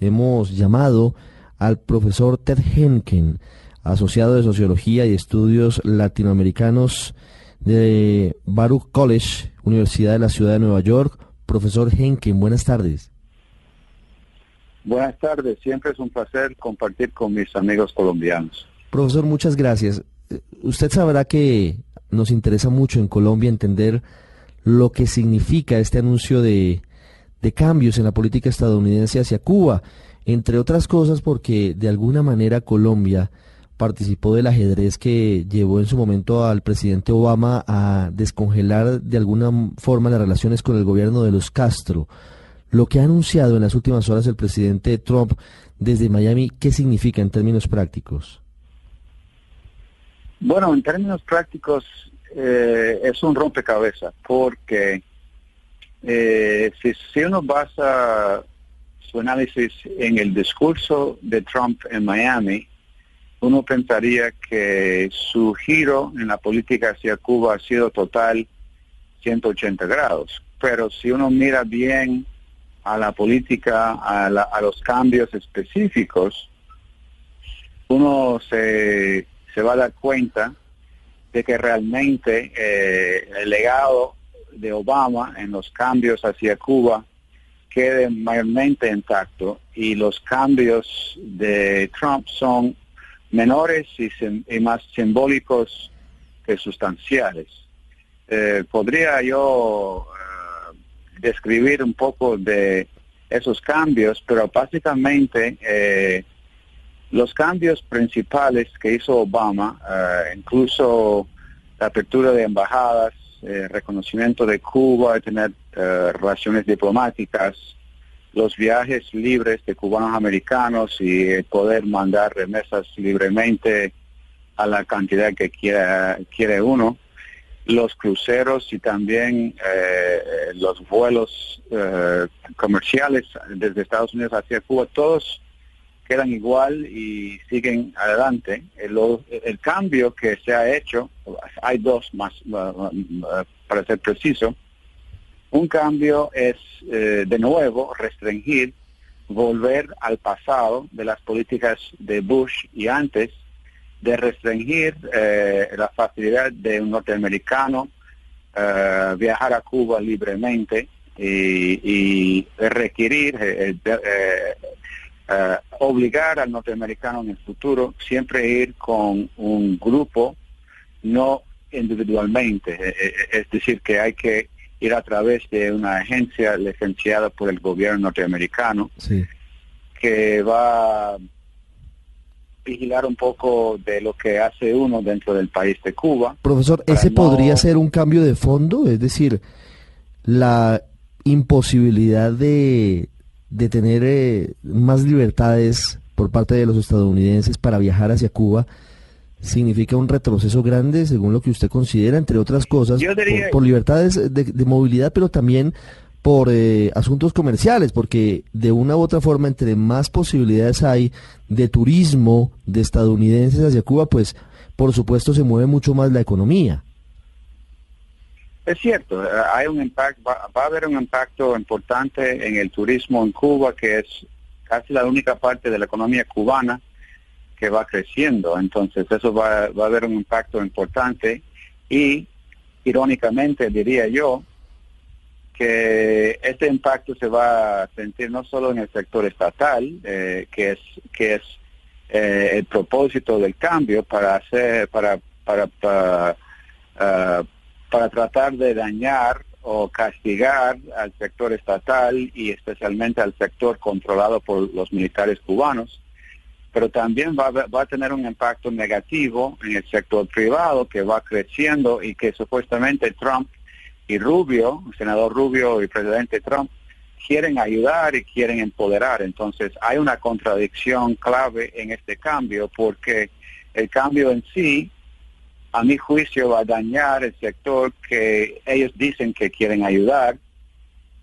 hemos llamado al profesor Ted Henken, asociado de Sociología y Estudios Latinoamericanos de Baruch College, Universidad de la Ciudad de Nueva York. Profesor Henken, buenas tardes. Buenas tardes, siempre es un placer compartir con mis amigos colombianos. Profesor, muchas gracias. Usted sabrá que nos interesa mucho en Colombia entender lo que significa este anuncio de, de cambios en la política estadounidense hacia Cuba, entre otras cosas porque de alguna manera Colombia participó del ajedrez que llevó en su momento al presidente Obama a descongelar de alguna forma las relaciones con el gobierno de los Castro. Lo que ha anunciado en las últimas horas el presidente Trump desde Miami, ¿qué significa en términos prácticos? Bueno, en términos prácticos eh, es un rompecabezas porque eh, si, si uno basa su análisis en el discurso de Trump en Miami, uno pensaría que su giro en la política hacia Cuba ha sido total 180 grados. Pero si uno mira bien a la política, a, los cambios específicos, uno se, se, va a dar cuenta de que realmente eh, el legado de Obama en los cambios hacia Cuba quede mayormente intacto y los cambios de Trump son menores y, más simbólicos que sustanciales. Eh, ¿Podría yo eh, describir un poco de esos cambios? Pero básicamente eh, los cambios principales que hizo Obama, incluso la apertura de embajadas, reconocimiento de Cuba, tener relaciones diplomáticas, los viajes libres de cubanos americanos y poder mandar remesas libremente a la cantidad que quiera, quiere uno, los cruceros y también eh, los vuelos eh, comerciales desde Estados Unidos hacia Cuba, todos quedan igual y siguen adelante. El, el cambio que se ha hecho, hay dos más, para ser preciso, un cambio es, eh, de nuevo, restringir, volver al pasado de las políticas de Bush y antes, de restringir eh, la facilidad de un norteamericano eh, viajar a Cuba libremente y, requerir, obligar al norteamericano en el futuro siempre ir con un grupo, no individualmente. Es decir, que hay que ir a través de una agencia licenciada por el gobierno norteamericano que va a vigilar un poco de lo que hace uno dentro del país de Cuba. Profesor, ¿ese podría ser un cambio de fondo? Es decir, la imposibilidad de, de tener eh, más libertades por parte de los estadounidenses para viajar hacia Cuba significa un retroceso grande, según lo que usted considera, entre otras cosas, por, libertades de, movilidad, pero también por eh, asuntos comerciales, porque de una u otra forma, entre más posibilidades hay de turismo de estadounidenses hacia Cuba, pues por supuesto se mueve mucho más la economía. Es cierto, hay un impacto, va, a haber un impacto importante en el turismo en Cuba, que es casi la única parte de la economía cubana que va creciendo. Entonces eso va, a haber un impacto importante y irónicamente diría yo que este impacto se va a sentir no solo en el sector estatal, eh, que es que es eh, el propósito del cambio para hacer para para para, ah, para tratar de dañar o castigar al sector estatal y especialmente al sector controlado por los militares cubanos pero también va, va, a tener un impacto negativo en el sector privado que va creciendo y que supuestamente Trump y Rubio, el senador Rubio y presidente Trump, quieren ayudar y quieren empoderar. Entonces hay una contradicción clave en este cambio porque el cambio en sí, a mi juicio, va a dañar el sector que ellos dicen que quieren ayudar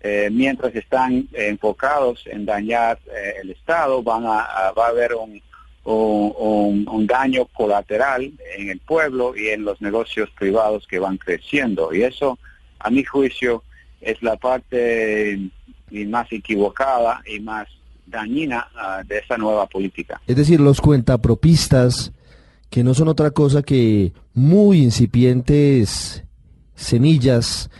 eh, mientras están enfocados en dañar eh, el Estado, van a, va a haber un, un, daño colateral en el pueblo y en los negocios privados que van creciendo. Y eso, a mi juicio, es la parte más equivocada y más dañina ah, de esa nueva política. Es decir, los cuentapropistas, que no son otra cosa que muy incipientes semillas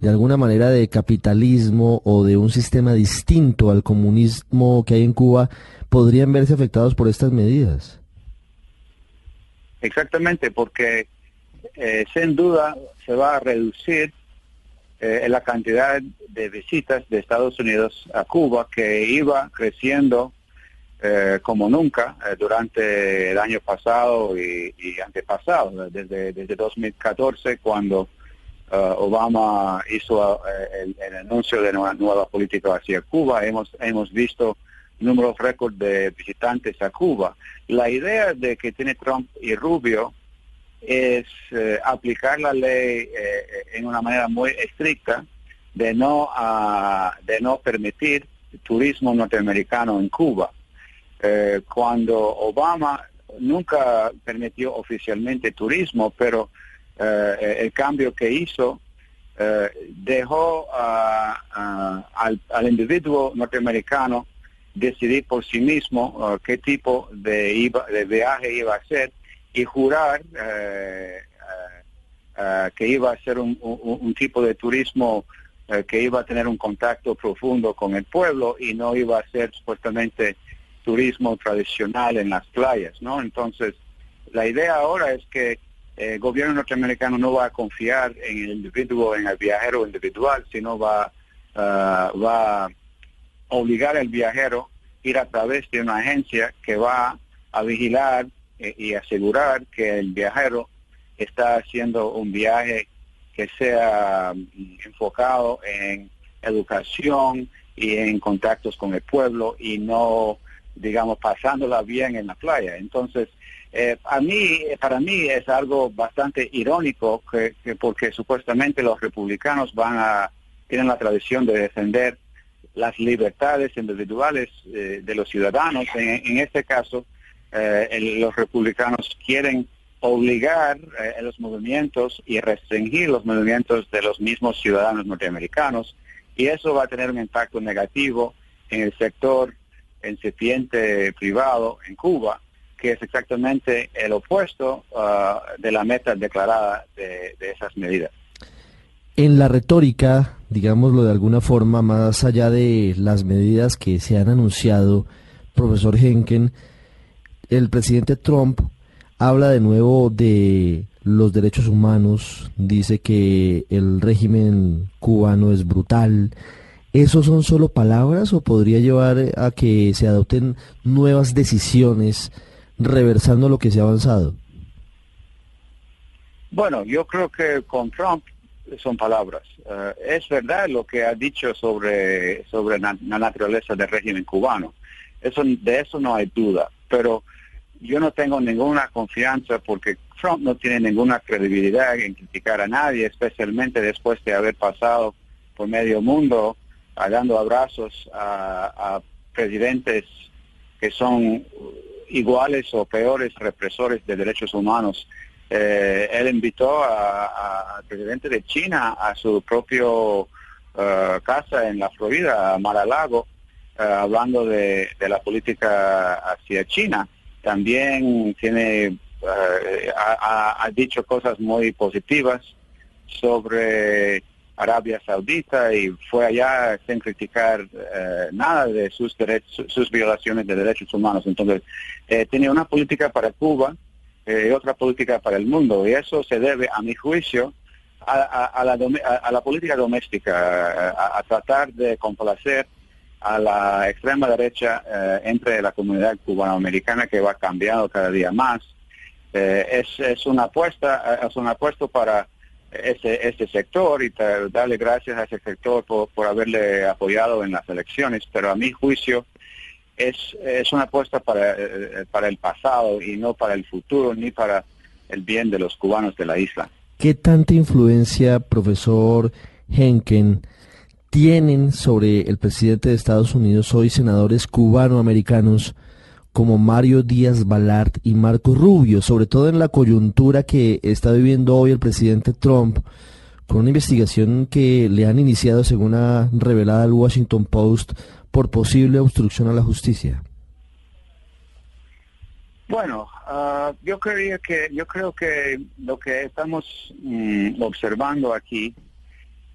de alguna manera de capitalismo o de un sistema distinto al comunismo que hay en Cuba, podrían verse afectados por estas medidas. Exactamente, porque eh, sin duda se va a reducir eh, la cantidad de visitas de Estados Unidos a Cuba que iba creciendo eh, como nunca durante el año pasado y, antepasado, desde, desde 2014 cuando Obama hizo el, anuncio de una nueva política hacia Cuba, hemos, hemos visto números récord de visitantes a Cuba. La idea de que tiene Trump y Rubio es eh, aplicar la ley eh, en una manera muy estricta de no, de no permitir turismo norteamericano en Cuba. Eh, cuando Obama nunca permitió oficialmente turismo, pero el cambio que hizo dejó al, al individuo norteamericano decidir por sí mismo uh, qué tipo de, de viaje iba a hacer y jurar eh, uh, que iba a ser un, tipo de turismo que iba a tener un contacto profundo con el pueblo y no iba a ser supuestamente turismo tradicional en las playas, ¿no? Entonces, la idea ahora es que el gobierno norteamericano no va a confiar en el individuo, en el viajero individual, sino va, va obligar al viajero a ir a través de una agencia que va a vigilar eh, y asegurar que el viajero está haciendo un viaje que sea mm, enfocado en educación y en contactos con el pueblo y no, digamos, pasándola bien en la playa. Entonces, eh, a mí, para mí es algo bastante irónico que, porque supuestamente los republicanos van a tienen la tradición de defender las libertades individuales eh, de los ciudadanos. En, este caso, eh, los republicanos quieren obligar eh, los movimientos y restringir los movimientos de los mismos ciudadanos norteamericanos y eso va a tener un impacto negativo en el sector incipiente privado en Cuba, que es exactamente el opuesto uh, de la meta declarada de esas medidas. En la retórica, digámoslo de alguna forma, más allá de las medidas que se han anunciado, profesor Henken, el presidente Trump habla de nuevo de los derechos humanos, dice que el régimen cubano es brutal. ¿Esos son solo palabras o podría llevar a que se adopten nuevas decisiones reversando lo que se ha avanzado? Bueno, yo creo que con Trump son palabras. Eh, es verdad lo que ha dicho sobre, sobre la, naturaleza del régimen cubano. Eso, de eso no hay duda. Pero yo no tengo ninguna confianza porque Trump no tiene ninguna credibilidad en criticar a nadie, especialmente después de haber pasado por medio mundo dando abrazos a, a presidentes que son iguales o peores represores de derechos humanos eh, él invitó al presidente de China a su propio eh, casa en la Florida, a Mar-a-Lago, eh, hablando de, la política hacia China. También tiene ha, dicho cosas muy positivas sobre Arabia Saudita y fue allá sin criticar nada de sus derechos, sus violaciones de derechos humanos. Entonces, tiene una política para Cuba eh, otra política para el mundo. Y eso se debe, a mi juicio, a, la, política doméstica, a, tratar de complacer a la extrema derecha eh, entre la comunidad cubanoamericana que va cambiando cada día más. Eh, es, una apuesta, es una apuesta para ese, este sector y darle gracias a ese sector por, por haberle apoyado en las elecciones, pero a mi juicio es, es una apuesta para, eh, para el pasado y no para el futuro ni para el bien de los cubanos de la isla. ¿Qué tanta influencia, profesor Henken, tienen sobre el presidente de Estados Unidos hoy senadores cubanoamericanos como Mario Díaz Balart y Marco Rubio, sobre todo en la coyuntura que está viviendo hoy el presidente Trump, con una investigación que le han iniciado, según ha revelado el Washington Post, por posible obstrucción a la justicia? Bueno, ah, yo que yo creo que lo que estamos mm, observando aquí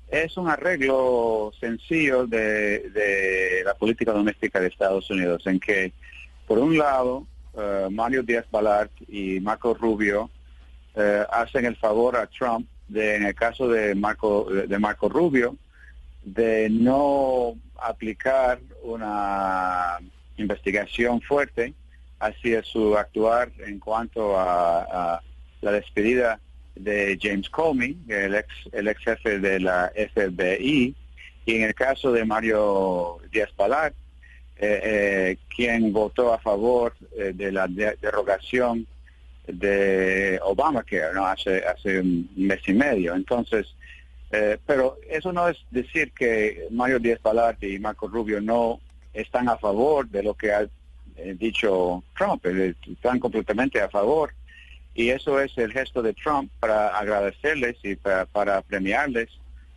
es un arreglo sencillo de, la política doméstica de Estados Unidos, en que por un lado ah, Mario Díaz Balart y Marco Rubio eh, hacen el favor a Trump de, en el caso de Marco de Marco Rubio, de no aplicar una investigación fuerte. Hacia su actuar en cuanto a, la despedida de James Comey, el ex, el ex jefe de la FBI, y en el caso de Mario Díaz Palar, eh, eh, quien votó a favor eh, de la derogación de Obamacare ¿no? hace, hace un mes y medio. Entonces, pero eso no es decir que Mario Díaz Balart y Marco Rubio no están a favor de lo que ha eh, dicho Trump, están completamente a favor. Y eso es el gesto de Trump para agradecerles y para, premiarles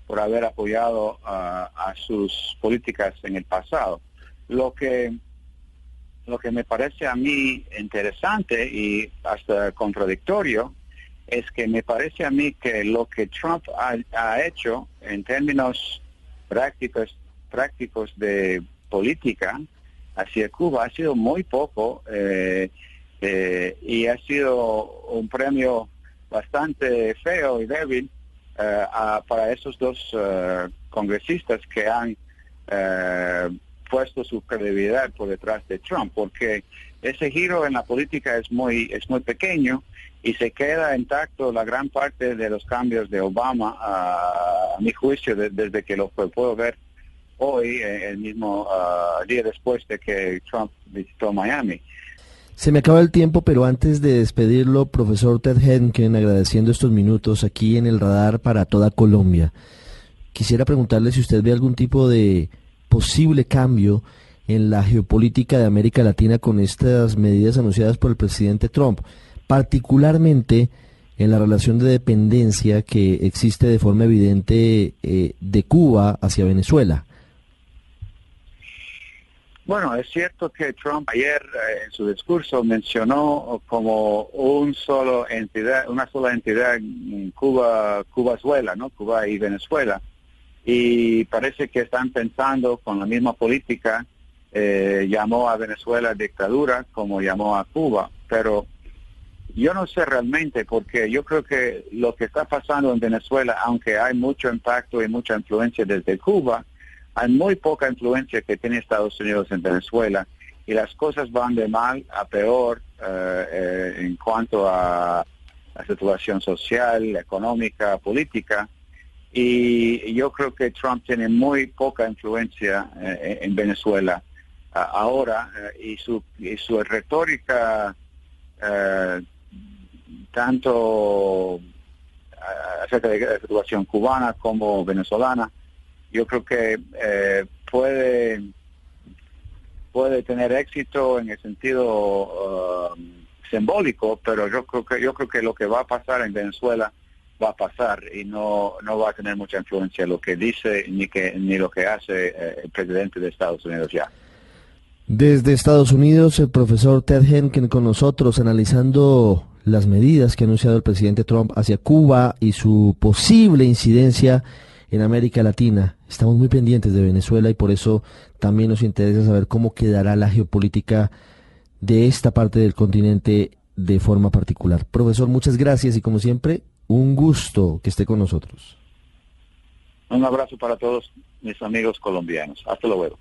por haber apoyado a sus políticas en el pasado. Lo que, lo que me parece a mí interesante y hasta contradictorio es que me parece a mí que lo que Trump ha, hecho en términos prácticos, prácticos de política hacia Cuba ha sido muy poco eh, eh, y ha sido un premio bastante feo y débil eh, para esos dos congresistas que han puesto su credibilidad por detrás de Trump, porque ese giro en la política es muy es muy pequeño y se queda intacto la gran parte de los cambios de Obama, a, mi juicio, desde que lo puedo ver hoy, eh, el mismo ah, día después de que Trump visitó Miami. Se me acaba el tiempo, pero antes de despedirlo, profesor Ted Henken, agradeciendo estos minutos aquí en el radar para toda Colombia, quisiera preguntarle si usted ve algún tipo de posible cambio en la geopolítica de América Latina con estas medidas anunciadas por el presidente Trump, particularmente en la relación de dependencia que existe de forma evidente eh, de Cuba hacia Venezuela. Bueno, es cierto que Trump ayer eh, en su discurso mencionó como un solo entidad, una sola entidad Cuba, Cuba-Venezuela, ¿no? Cuba y Venezuela. Y parece que están pensando con la misma política, eh, llamó a Venezuela dictadura como llamó a Cuba, pero yo no sé realmente porque yo creo que lo que está pasando en Venezuela, aunque hay mucho impacto y mucha influencia desde Cuba, hay muy poca influencia que tiene Estados Unidos en Venezuela y las cosas van de mal a peor eh, eh, en cuanto a la situación social, económica, política. Y yo creo que Trump tiene muy poca influencia eh, en Venezuela. Ahora y su, y su retórica tanto acerca de la situación cubana como venezolana yo creo que eh, puede puede tener éxito en el sentido simbólico, pero yo creo que yo creo que lo que va a pasar en Venezuela va a pasar y no no va a tener mucha influencia lo que dice ni que ni lo que hace eh, el presidente de Estados Unidos ya. Desde Estados Unidos, el profesor Ted Henken con nosotros analizando las medidas que ha anunciado el presidente Trump hacia Cuba y su posible incidencia en América Latina. Estamos muy pendientes de Venezuela y por eso también nos interesa saber cómo quedará la geopolítica de esta parte del continente de forma particular. Profesor, muchas gracias y como siempre, un gusto que esté con nosotros. Un abrazo para todos mis amigos colombianos. Hasta luego.